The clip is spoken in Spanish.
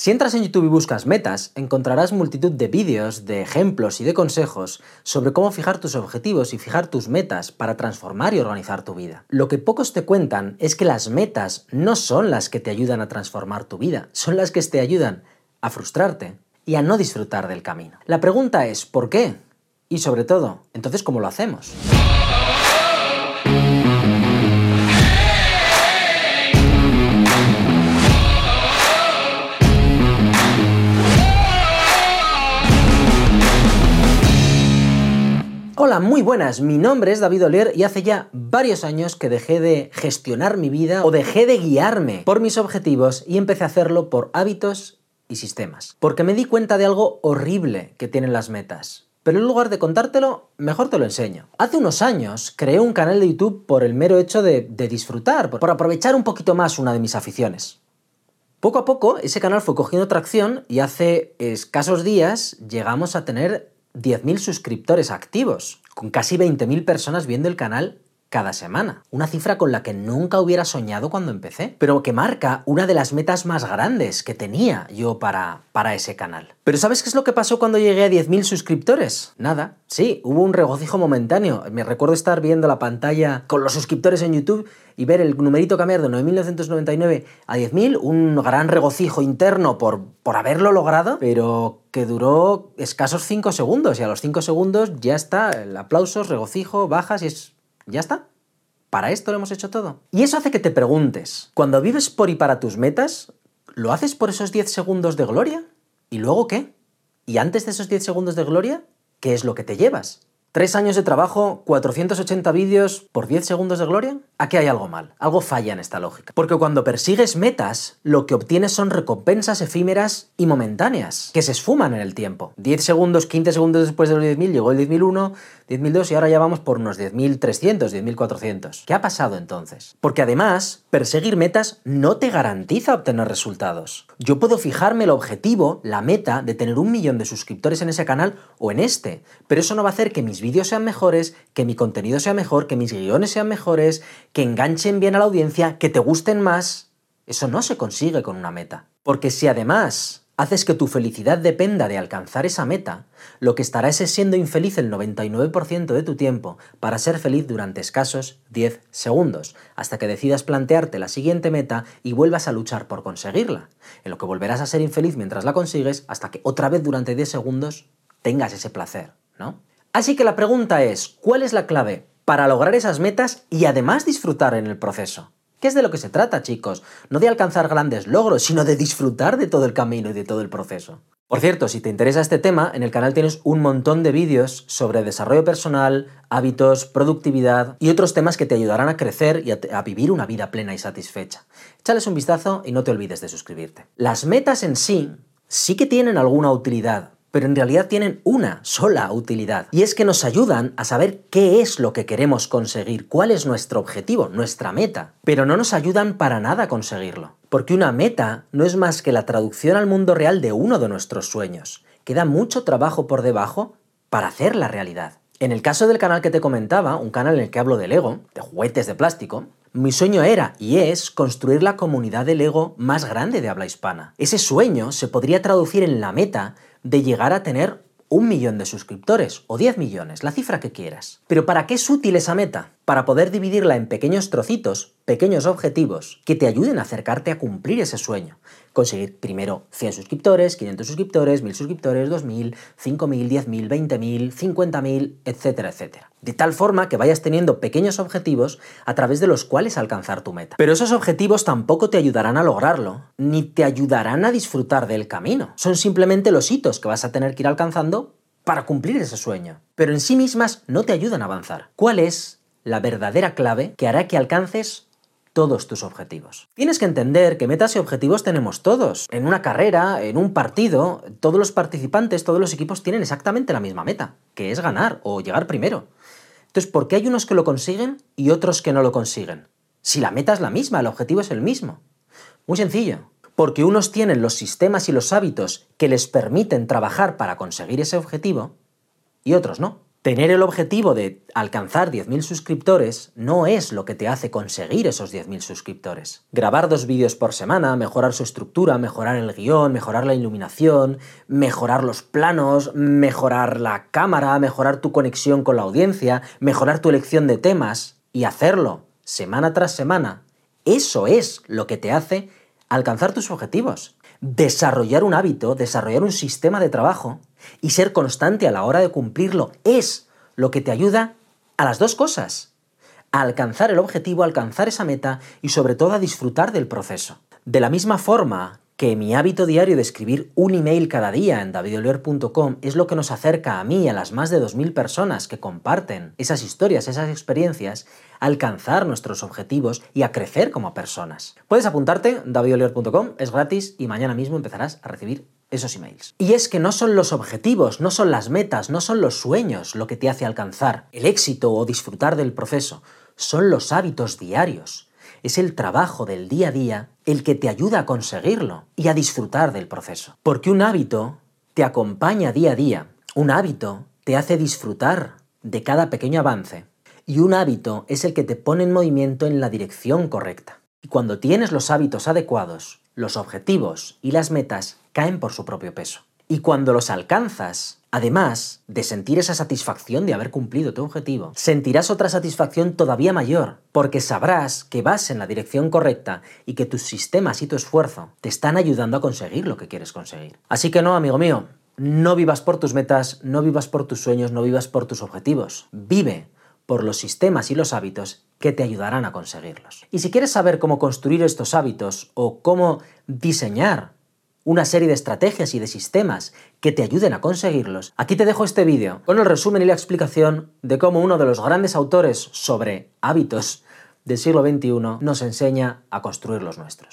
Si entras en YouTube y buscas metas, encontrarás multitud de vídeos, de ejemplos y de consejos sobre cómo fijar tus objetivos y fijar tus metas para transformar y organizar tu vida. Lo que pocos te cuentan es que las metas no son las que te ayudan a transformar tu vida, son las que te ayudan a frustrarte y a no disfrutar del camino. La pregunta es, ¿por qué? Y sobre todo, entonces, ¿cómo lo hacemos? Muy buenas, mi nombre es David Olier y hace ya varios años que dejé de gestionar mi vida o dejé de guiarme por mis objetivos y empecé a hacerlo por hábitos y sistemas. Porque me di cuenta de algo horrible que tienen las metas. Pero en lugar de contártelo, mejor te lo enseño. Hace unos años creé un canal de YouTube por el mero hecho de, disfrutar, por aprovechar un poquito más una de mis aficiones. Poco a poco ese canal fue cogiendo tracción y hace escasos días llegamos a tener 10.000 suscriptores activos, con casi 20.000 personas viendo el canal cada semana. Una cifra con la que nunca hubiera soñado cuando empecé, pero que marca una de las metas más grandes que tenía yo para, para ese canal. Pero ¿sabes qué es lo que pasó cuando llegué a 10.000 suscriptores? Nada. Sí, hubo un regocijo momentáneo. Me recuerdo estar viendo la pantalla con los suscriptores en YouTube y ver el numerito cambiar de 9.999 a 10.000, un gran regocijo interno por, por haberlo logrado, pero que duró escasos 5 segundos y a los 5 segundos ya está el aplauso, regocijo, bajas y es ya está. Para esto lo hemos hecho todo. Y eso hace que te preguntes, cuando vives por y para tus metas, ¿lo haces por esos 10 segundos de gloria? ¿Y luego qué? ¿Y antes de esos 10 segundos de gloria, qué es lo que te llevas? ¿Tres años de trabajo, 480 vídeos por 10 segundos de gloria? Aquí hay algo mal, algo falla en esta lógica. Porque cuando persigues metas, lo que obtienes son recompensas efímeras y momentáneas, que se esfuman en el tiempo. 10 segundos, 15 segundos después de los 10.000 llegó el 10.001, 10.002 y ahora ya vamos por unos 10.300, 10.400. ¿Qué ha pasado entonces? Porque además, perseguir metas no te garantiza obtener resultados. Yo puedo fijarme el objetivo, la meta de tener un millón de suscriptores en ese canal o en este, pero eso no va a hacer que mis vídeos sean mejores, que mi contenido sea mejor, que mis guiones sean mejores, que enganchen bien a la audiencia, que te gusten más. Eso no se consigue con una meta. Porque si además haces que tu felicidad dependa de alcanzar esa meta, lo que estarás es siendo infeliz el 99% de tu tiempo para ser feliz durante escasos 10 segundos, hasta que decidas plantearte la siguiente meta y vuelvas a luchar por conseguirla, en lo que volverás a ser infeliz mientras la consigues hasta que otra vez durante 10 segundos tengas ese placer, ¿no? Así que la pregunta es, ¿cuál es la clave para lograr esas metas y además disfrutar en el proceso? ¿Qué es de lo que se trata, chicos? No de alcanzar grandes logros, sino de disfrutar de todo el camino y de todo el proceso. Por cierto, si te interesa este tema, en el canal tienes un montón de vídeos sobre desarrollo personal, hábitos, productividad y otros temas que te ayudarán a crecer y a, vivir una vida plena y satisfecha. Échales un vistazo y no te olvides de suscribirte. Las metas en sí sí que tienen alguna utilidad, pero en realidad tienen una sola utilidad, y es que nos ayudan a saber qué es lo que queremos conseguir, cuál es nuestro objetivo, nuestra meta, pero no nos ayudan para nada a conseguirlo, porque una meta no es más que la traducción al mundo real de uno de nuestros sueños. Queda mucho trabajo por debajo para hacer la realidad. En el caso del canal que te comentaba, un canal en el que hablo de Lego, de juguetes de plástico, mi sueño era y es construir la comunidad de Lego más grande de habla hispana. Ese sueño se podría traducir en la meta de llegar a tener un millón de suscriptores o 10 millones, la cifra que quieras. Pero ¿para qué es útil esa meta? Para poder dividirla en pequeños trocitos, pequeños objetivos, que te ayuden a acercarte a cumplir ese sueño conseguir primero 100 suscriptores, 500 suscriptores, 1000 suscriptores, 2000, 5000, 10000, 20000, 50000, etcétera, etcétera. De tal forma que vayas teniendo pequeños objetivos a través de los cuales alcanzar tu meta. Pero esos objetivos tampoco te ayudarán a lograrlo, ni te ayudarán a disfrutar del camino. Son simplemente los hitos que vas a tener que ir alcanzando para cumplir ese sueño. Pero en sí mismas no te ayudan a avanzar. ¿Cuál es la verdadera clave que hará que alcances todos tus objetivos. Tienes que entender que metas y objetivos tenemos todos. En una carrera, en un partido, todos los participantes, todos los equipos tienen exactamente la misma meta, que es ganar o llegar primero. Entonces, ¿por qué hay unos que lo consiguen y otros que no lo consiguen? Si la meta es la misma, el objetivo es el mismo. Muy sencillo. Porque unos tienen los sistemas y los hábitos que les permiten trabajar para conseguir ese objetivo y otros no. Tener el objetivo de alcanzar 10.000 suscriptores no es lo que te hace conseguir esos 10.000 suscriptores. Grabar dos vídeos por semana, mejorar su estructura, mejorar el guion, mejorar la iluminación, mejorar los planos, mejorar la cámara, mejorar tu conexión con la audiencia, mejorar tu elección de temas y hacerlo semana tras semana, eso es lo que te hace alcanzar tus objetivos. Desarrollar un hábito, desarrollar un sistema de trabajo y ser constante a la hora de cumplirlo es lo que te ayuda a las dos cosas. A alcanzar el objetivo, a alcanzar esa meta y sobre todo a disfrutar del proceso. De la misma forma que mi hábito diario de escribir un email cada día en davidolier.com es lo que nos acerca a mí y a las más de 2.000 personas que comparten esas historias, esas experiencias, a alcanzar nuestros objetivos y a crecer como personas. Puedes apuntarte, davidolier.com, es gratis y mañana mismo empezarás a recibir esos emails. Y es que no son los objetivos, no son las metas, no son los sueños lo que te hace alcanzar el éxito o disfrutar del proceso, son los hábitos diarios es el trabajo del día a día el que te ayuda a conseguirlo y a disfrutar del proceso. Porque un hábito te acompaña día a día, un hábito te hace disfrutar de cada pequeño avance y un hábito es el que te pone en movimiento en la dirección correcta. Y cuando tienes los hábitos adecuados, los objetivos y las metas caen por su propio peso. Y cuando los alcanzas, Además de sentir esa satisfacción de haber cumplido tu objetivo, sentirás otra satisfacción todavía mayor, porque sabrás que vas en la dirección correcta y que tus sistemas y tu esfuerzo te están ayudando a conseguir lo que quieres conseguir. Así que no, amigo mío, no vivas por tus metas, no vivas por tus sueños, no vivas por tus objetivos. Vive por los sistemas y los hábitos que te ayudarán a conseguirlos. Y si quieres saber cómo construir estos hábitos o cómo diseñar una serie de estrategias y de sistemas que te ayuden a conseguirlos, aquí te dejo este vídeo con el resumen y la explicación de cómo uno de los grandes autores sobre hábitos del siglo XXI nos enseña a construir los nuestros.